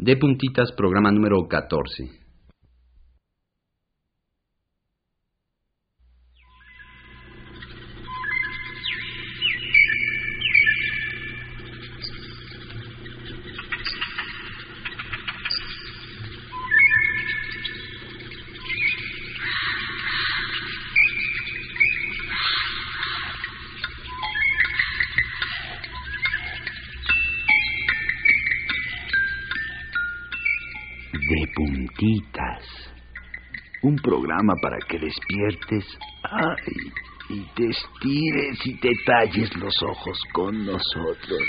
De puntitas, programa número 14. Despiertes ay, y te estires y te talles los ojos con nosotros.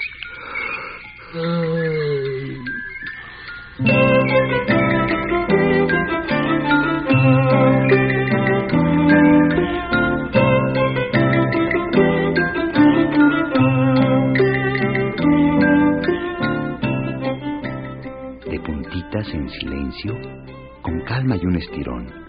De puntitas en silencio, con calma y un estirón,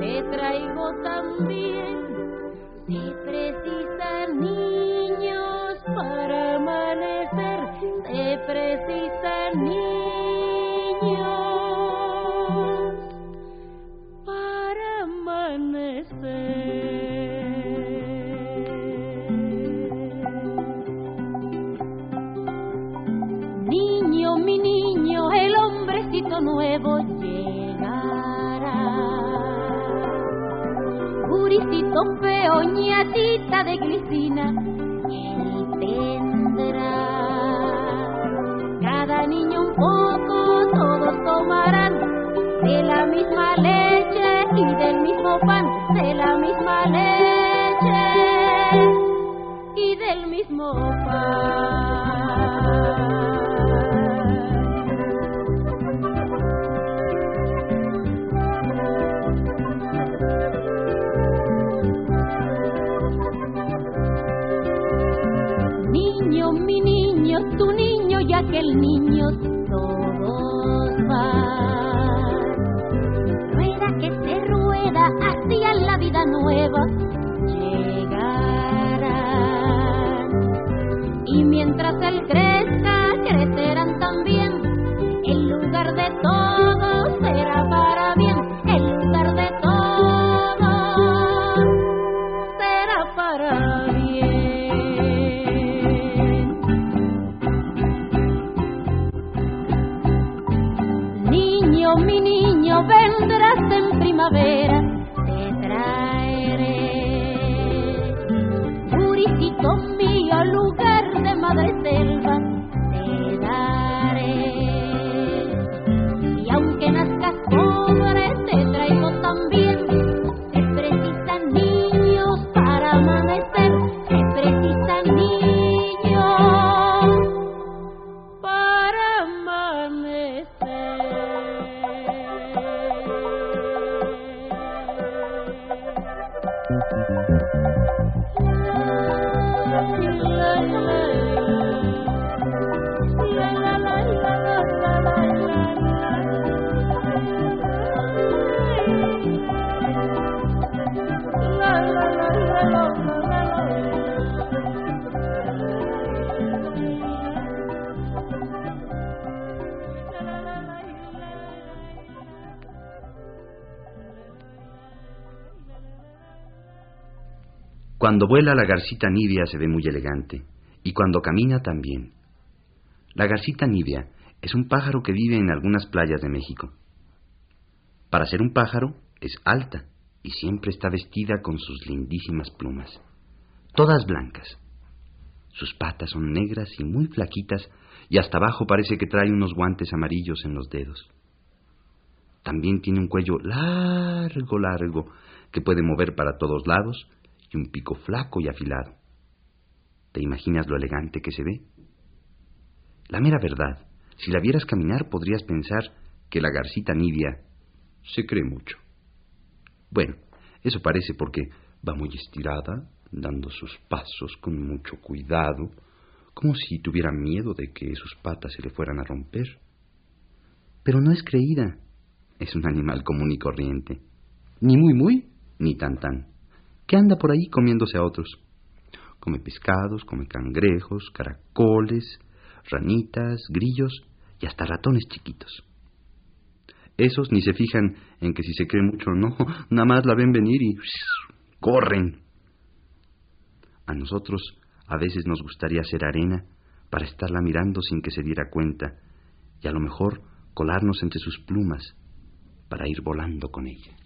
Te traigo también. Se Guricito feo, ñatita de glicina, él tendrá. Cada niño un poco, todos tomarán de la misma leche y del mismo pan, de la misma leche y del mismo pan. Cuando vuela la garcita nibia se ve muy elegante, y cuando camina también. La garcita nibia es un pájaro que vive en algunas playas de México. Para ser un pájaro es alta y siempre está vestida con sus lindísimas plumas, todas blancas. Sus patas son negras y muy flaquitas y hasta abajo parece que trae unos guantes amarillos en los dedos. También tiene un cuello largo, largo, que puede mover para todos lados y un pico flaco y afilado. ¿Te imaginas lo elegante que se ve? La mera verdad, si la vieras caminar podrías pensar que la garcita nibia se cree mucho. Bueno, eso parece porque va muy estirada, dando sus pasos con mucho cuidado, como si tuviera miedo de que sus patas se le fueran a romper. Pero no es creída. Es un animal común y corriente. Ni muy muy, ni tan tan. Que anda por ahí comiéndose a otros. Come pescados, come cangrejos, caracoles, ranitas, grillos y hasta ratones chiquitos. Esos ni se fijan en que si se cree mucho o no, nada más la ven venir y corren. A nosotros a veces nos gustaría hacer arena para estarla mirando sin que se diera cuenta y a lo mejor colarnos entre sus plumas para ir volando con ella.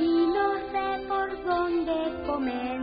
Y no sé por dónde comer.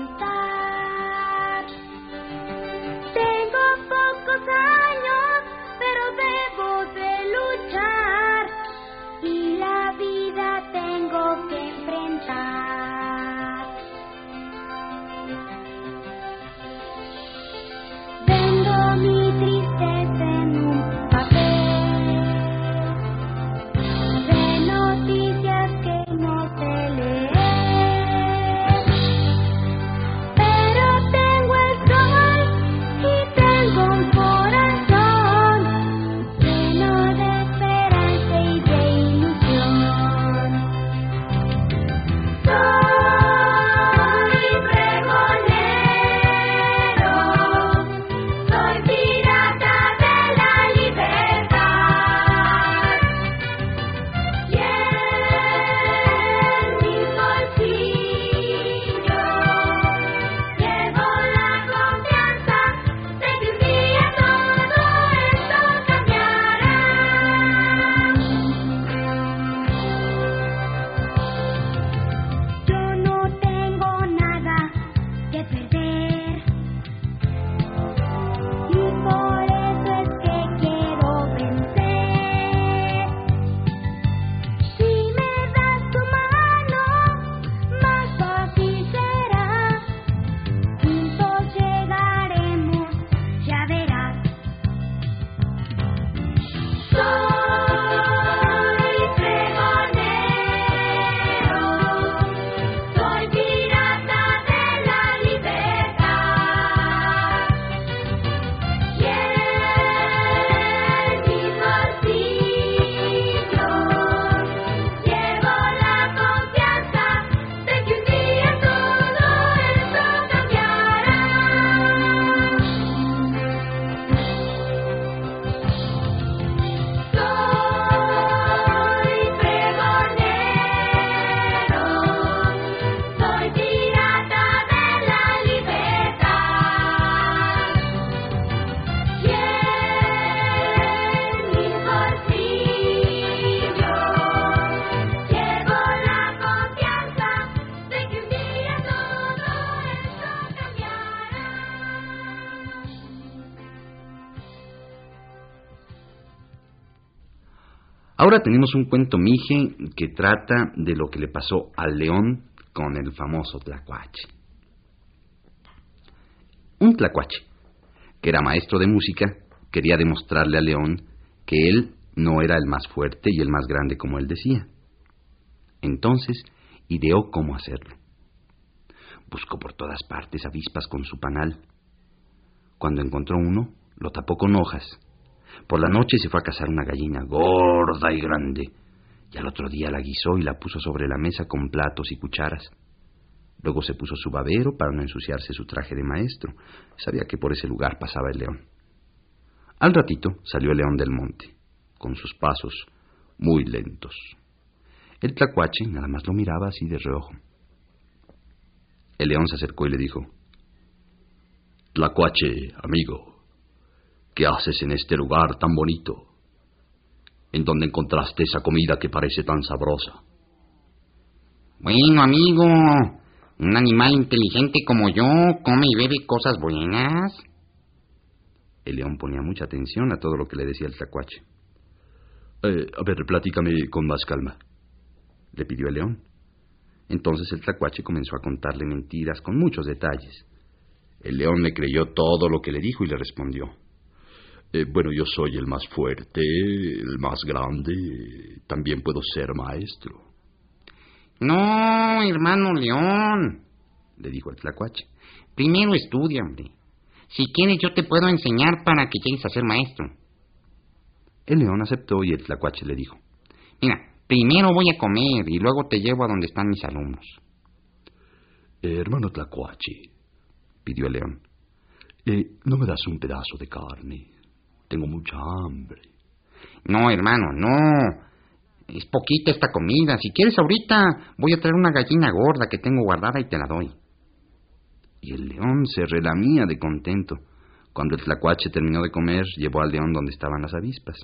Ahora tenemos un cuento mije que trata de lo que le pasó al león con el famoso tlacuache. Un tlacuache, que era maestro de música, quería demostrarle al león que él no era el más fuerte y el más grande como él decía. Entonces ideó cómo hacerlo. Buscó por todas partes avispas con su panal. Cuando encontró uno, lo tapó con hojas por la noche se fue a cazar una gallina gorda y grande, Y al otro día la guisó y la puso sobre la mesa con platos y cucharas. Luego se puso su babero para no ensuciarse su traje de maestro. Sabía que por ese lugar pasaba el león. Al ratito salió el león del monte, con sus pasos muy lentos. El tlacuache nada más lo miraba así de reojo. El león se acercó y le dijo, Tlacuache, amigo, ¿qué haces en este lugar tan bonito? ¿En dónde encontraste esa comida que parece tan sabrosa? Bueno, amigo, un animal inteligente como yo come y bebe cosas buenas. El león ponía mucha atención a todo lo que le decía el tlacuache. Eh, a ver, platícame con más calma, le pidió el león. Entonces el tlacuache comenzó a contarle mentiras con muchos detalles. El león le creyó todo lo que le dijo y le respondió. Eh, bueno, yo soy el más fuerte, el más grande, también puedo ser maestro. No, hermano león, le dijo el tlacuache. Primero estudia, hombre. Si quieres yo te puedo enseñar para que llegues a ser maestro. El león aceptó y el tlacuache le dijo. Mira, primero voy a comer y luego te llevo a donde están mis alumnos. Eh, hermano tlacuache, pidió el león, eh, ¿no me das un pedazo de carne? Tengo mucha hambre. No, hermano, no. Es poquita esta comida. Si quieres ahorita, voy a traer una gallina gorda que tengo guardada y te la doy. Y el león se relamía de contento. Cuando el tlacuache terminó de comer, llevó al león donde estaban las avispas.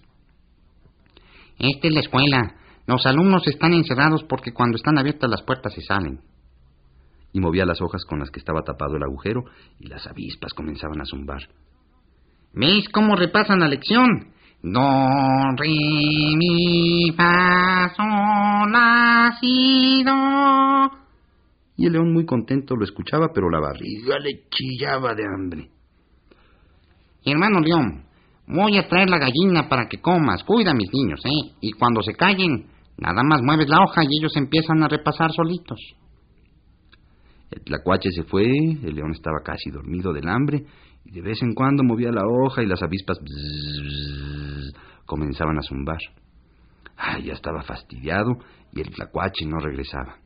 Esta es la escuela. Los alumnos están encerrados porque cuando están abiertas las puertas se salen. Y movía las hojas con las que estaba tapado el agujero y las avispas comenzaban a zumbar. ¿Veis cómo repasan la lección? Do, re, mi, fa, sol. Y el león muy contento lo escuchaba, pero la barriga le chillaba de hambre. Hermano león, voy a traer la gallina para que comas. Cuida a mis niños, ¿eh? Y cuando se callen, nada más mueves la hoja y ellos empiezan a repasar solitos. El tlacuache se fue, el león estaba casi dormido del hambre de vez en cuando movía la hoja y las avispas comenzaban a zumbar. ya estaba fastidiado y el tlacuache no regresaba.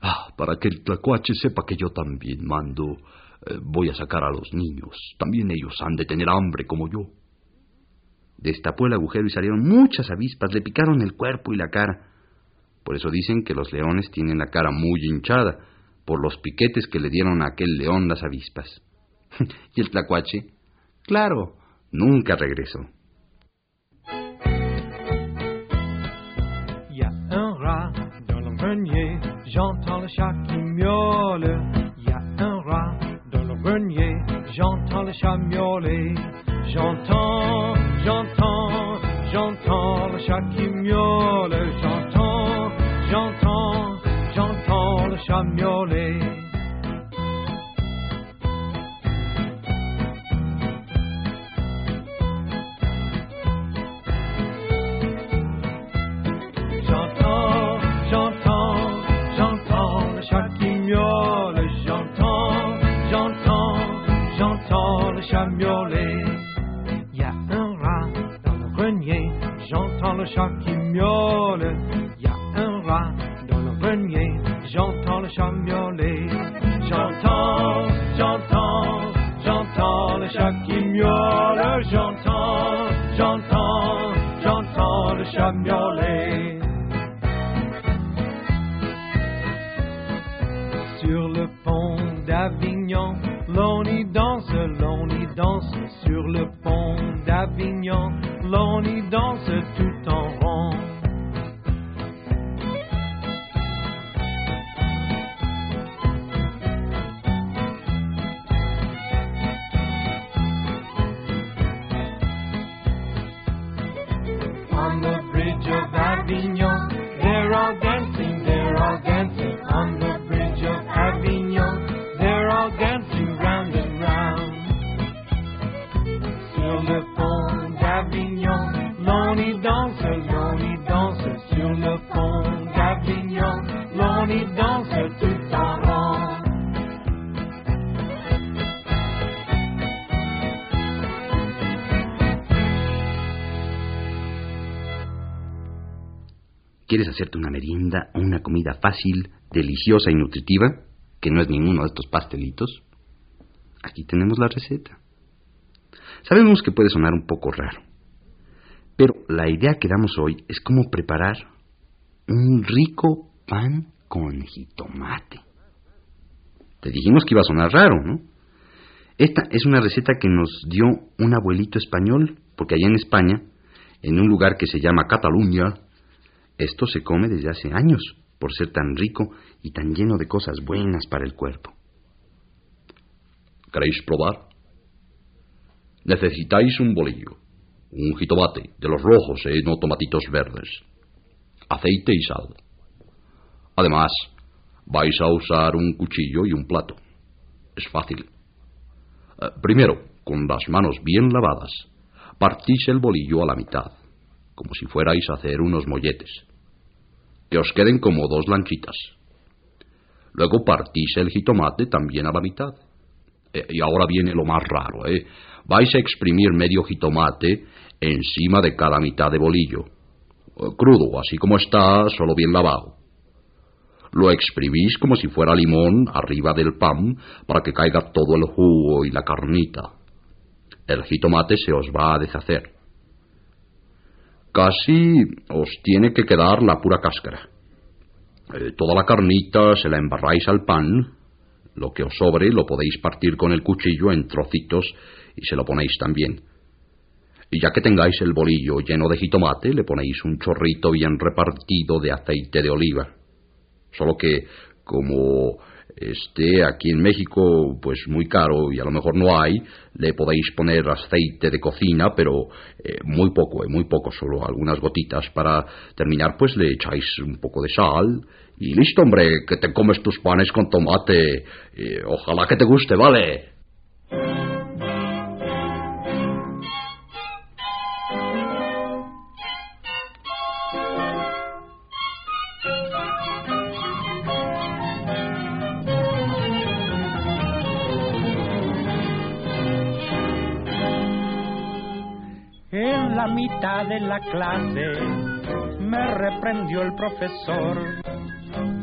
Ah, para que el tlacuache sepa que yo también mando, eh, voy a sacar a los niños. También ellos han de tener hambre como yo. Destapó el agujero y salieron muchas avispas, le picaron el cuerpo y la cara. Por eso dicen que los leones tienen la cara muy hinchada, por los piquetes que le dieron a aquel león las avispas. y el tlacuache, claro, nunca regresó. Y a un rat dans le grenier, j'entends le chat qui miaule. Y a un rat dans le grenier, j'entends le chat miauler. J'entends, j'entends, j'entends le chat qui miaule. J'entends, j'entends, j'entends le chat miauler. 샤키며 hacerte una merienda o una comida fácil, deliciosa y nutritiva, que no es ninguno de estos pastelitos, aquí tenemos la receta. Sabemos que puede sonar un poco raro, pero la idea que damos hoy es cómo preparar un rico pan con jitomate. Te dijimos que iba a sonar raro, ¿no? Esta es una receta que nos dio un abuelito español, porque allá en España, en un lugar que se llama Cataluña, esto se come desde hace años, por ser tan rico y tan lleno de cosas buenas para el cuerpo. ¿Queréis probar? Necesitáis un bolillo, un jitomate, de los rojos, ¿eh? no tomatitos verdes, aceite y sal. Además, vais a usar un cuchillo y un plato. Es fácil. Eh, primero, con las manos bien lavadas, partís el bolillo a la mitad, como si fuerais a hacer unos molletes. Que os queden como dos lanchitas. Luego partís el jitomate también a la mitad. Eh, y ahora viene lo más raro, ¿eh? Vais a exprimir medio jitomate encima de cada mitad de bolillo. Eh, crudo, así como está, solo bien lavado. Lo exprimís como si fuera limón arriba del pan para que caiga todo el jugo y la carnita. El jitomate se os va a deshacer. Casi os tiene que quedar la pura cáscara. Eh, toda la carnita se la embarráis al pan. Lo que os sobre lo podéis partir con el cuchillo en trocitos y se lo ponéis también. Y ya que tengáis el bolillo lleno de jitomate, le ponéis un chorrito bien repartido de aceite de oliva. Solo que como esté aquí en México pues muy caro y a lo mejor no hay, le podéis poner aceite de cocina, pero eh, muy poco, eh, muy poco, solo algunas gotitas para terminar, pues le echáis un poco de sal y listo, hombre, que te comes tus panes con tomate. Eh, ojalá que te guste, ¿vale? La mitad de la clase me reprendió el profesor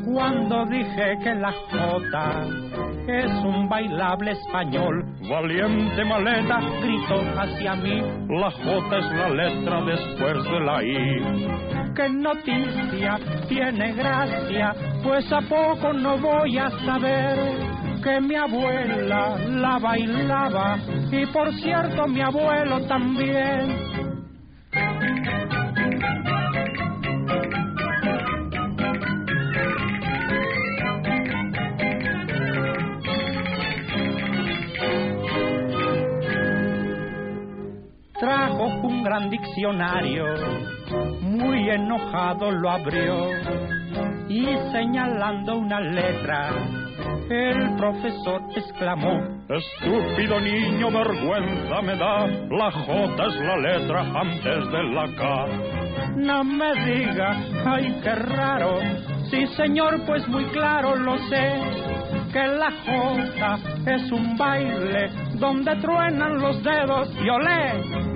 cuando dije que la J es un bailable español. Valiente maleta gritó hacia mí, la J es la letra después de la I. Qué noticia, tiene gracia, pues a poco no voy a saber que mi abuela la bailaba y por cierto mi abuelo también. Gran diccionario, muy enojado lo abrió y señalando una letra, el profesor exclamó, Estúpido niño, vergüenza me da, la J es la letra antes de la K. No me diga, ay, qué raro, sí señor, pues muy claro lo sé, que la J es un baile donde truenan los dedos y olé.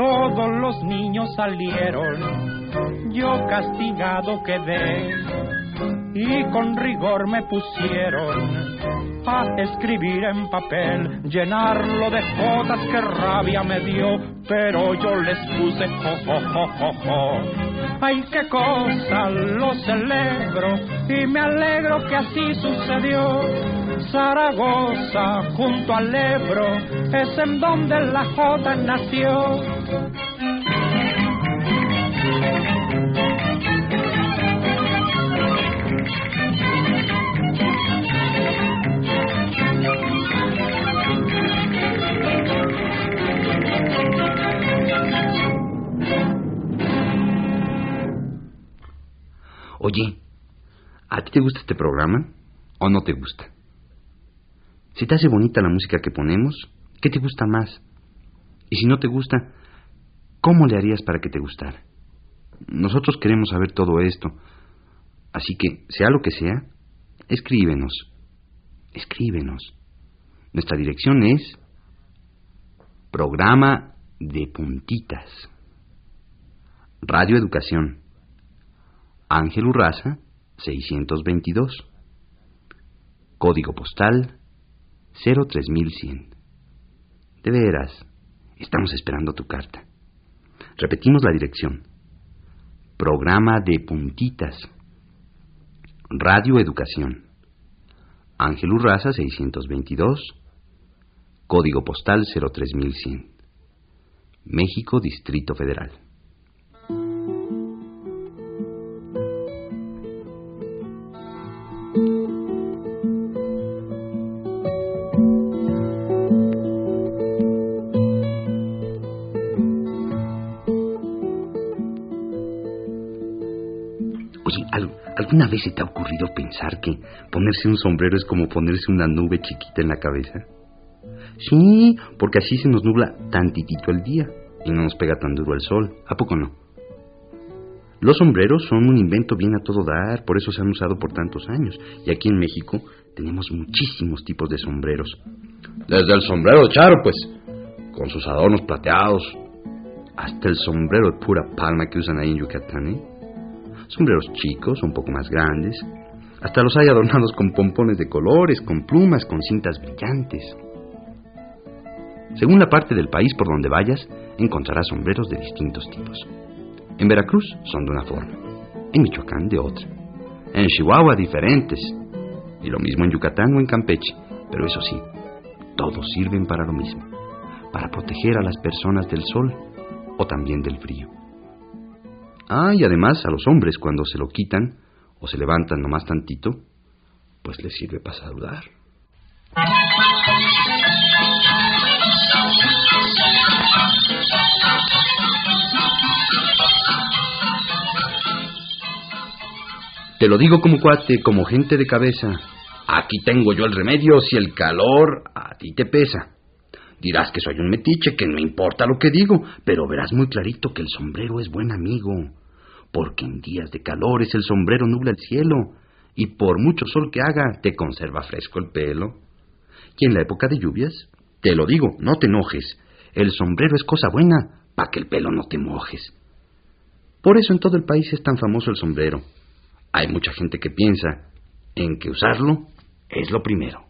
Todos los niños salieron, yo castigado quedé y con rigor me pusieron a escribir en papel, llenarlo de jodas que rabia me dio, pero yo les puse jo, jo, jo, jo. Ay, qué cosa, lo celebro y me alegro que así sucedió. Zaragoza, junto al Ebro, es en donde la J nació. Oye, ¿a ti te gusta este programa o no te gusta? Si te hace bonita la música que ponemos, ¿qué te gusta más? Y si no te gusta, ¿cómo le harías para que te gustara? Nosotros queremos saber todo esto, Así que, sea lo que sea, escríbenos. Escríbenos. Nuestra dirección es Programa de Puntitas. Radio Educación. Ángel Urraza, 622. Código postal 03100. De veras, estamos esperando tu carta. Repetimos la dirección. Programa de Puntitas. Radio Educación. Ángel Urraza 622. Código postal 03100. México, Distrito Federal. Vez se te ha ocurrido pensar que ponerse un sombrero es como ponerse una nube chiquita en la cabeza? Sí, porque así se nos nubla tantitito el día y no nos pega tan duro el sol. ¿A poco no? Los sombreros son un invento bien a todo dar, por eso se han usado por tantos años. Y aquí en México tenemos muchísimos tipos de sombreros. Desde el sombrero Charo, pues, con sus adornos plateados. Hasta el sombrero de pura palma que usan ahí en Yucatán, ¿eh? Sombreros chicos, un poco más grandes. Hasta los hay adornados con pompones de colores, con plumas, con cintas brillantes. Según la parte del país por donde vayas, encontrarás sombreros de distintos tipos. En Veracruz son de una forma, en Michoacán de otra, en Chihuahua diferentes, y lo mismo en Yucatán o en Campeche, pero eso sí, todos sirven para lo mismo, para proteger a las personas del sol o también del frío. Ah, y además a los hombres cuando se lo quitan o se levantan nomás tantito, pues les sirve para saludar. Te lo digo como cuate, como gente de cabeza. Aquí tengo yo el remedio si el calor a ti te pesa. Dirás que soy un metiche, que no importa lo que digo, pero verás muy clarito que el sombrero es buen amigo. Porque en días de calores el sombrero nubla el cielo, y por mucho sol que haga, te conserva fresco el pelo. Y en la época de lluvias, te lo digo, no te enojes, el sombrero es cosa buena, para que el pelo no te mojes. Por eso en todo el país es tan famoso el sombrero. Hay mucha gente que piensa en que usarlo es lo primero.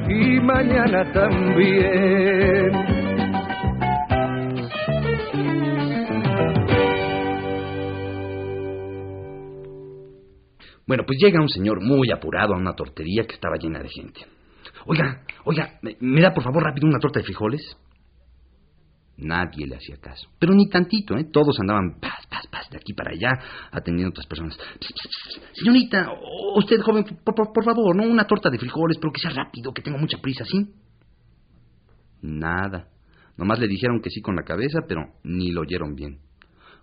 y mañana también. Bueno, pues llega un señor muy apurado a una tortería que estaba llena de gente. Oiga, oiga, ¿me, me da por favor rápido una torta de frijoles? Nadie le hacía caso. Pero ni tantito, ¿eh? Todos andaban paz, paz, paz, de aquí para allá, atendiendo a otras personas. Señorita, usted joven, por, favor, ¿no? Una torta de frijoles, pero que sea rápido, que tengo mucha prisa, ¿sí? Nada. Nomás le dijeron que sí con la cabeza, pero ni lo oyeron bien.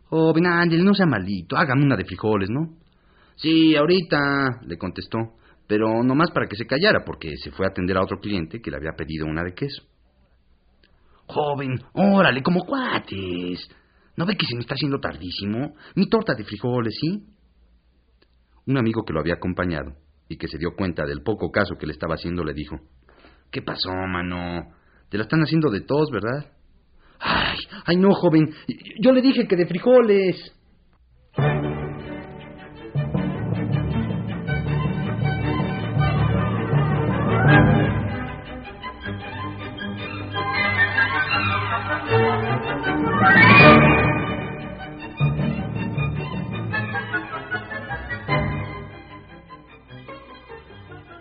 Joven, ándele, no sea malito, hágame una de frijoles, ¿no? Sí, ahorita, le contestó, pero nomás para que se callara, porque se fue a atender a otro cliente que le había pedido una de queso. Joven, órale, como cuates. ¿No ve que se me está haciendo tardísimo? Mi torta de frijoles, ¿sí? Un amigo que lo había acompañado y que se dio cuenta del poco caso que le estaba haciendo le dijo, ¿Qué pasó, mano? Te la están haciendo de tos, ¿verdad? Ay, ay, no, joven. Yo le dije que de frijoles.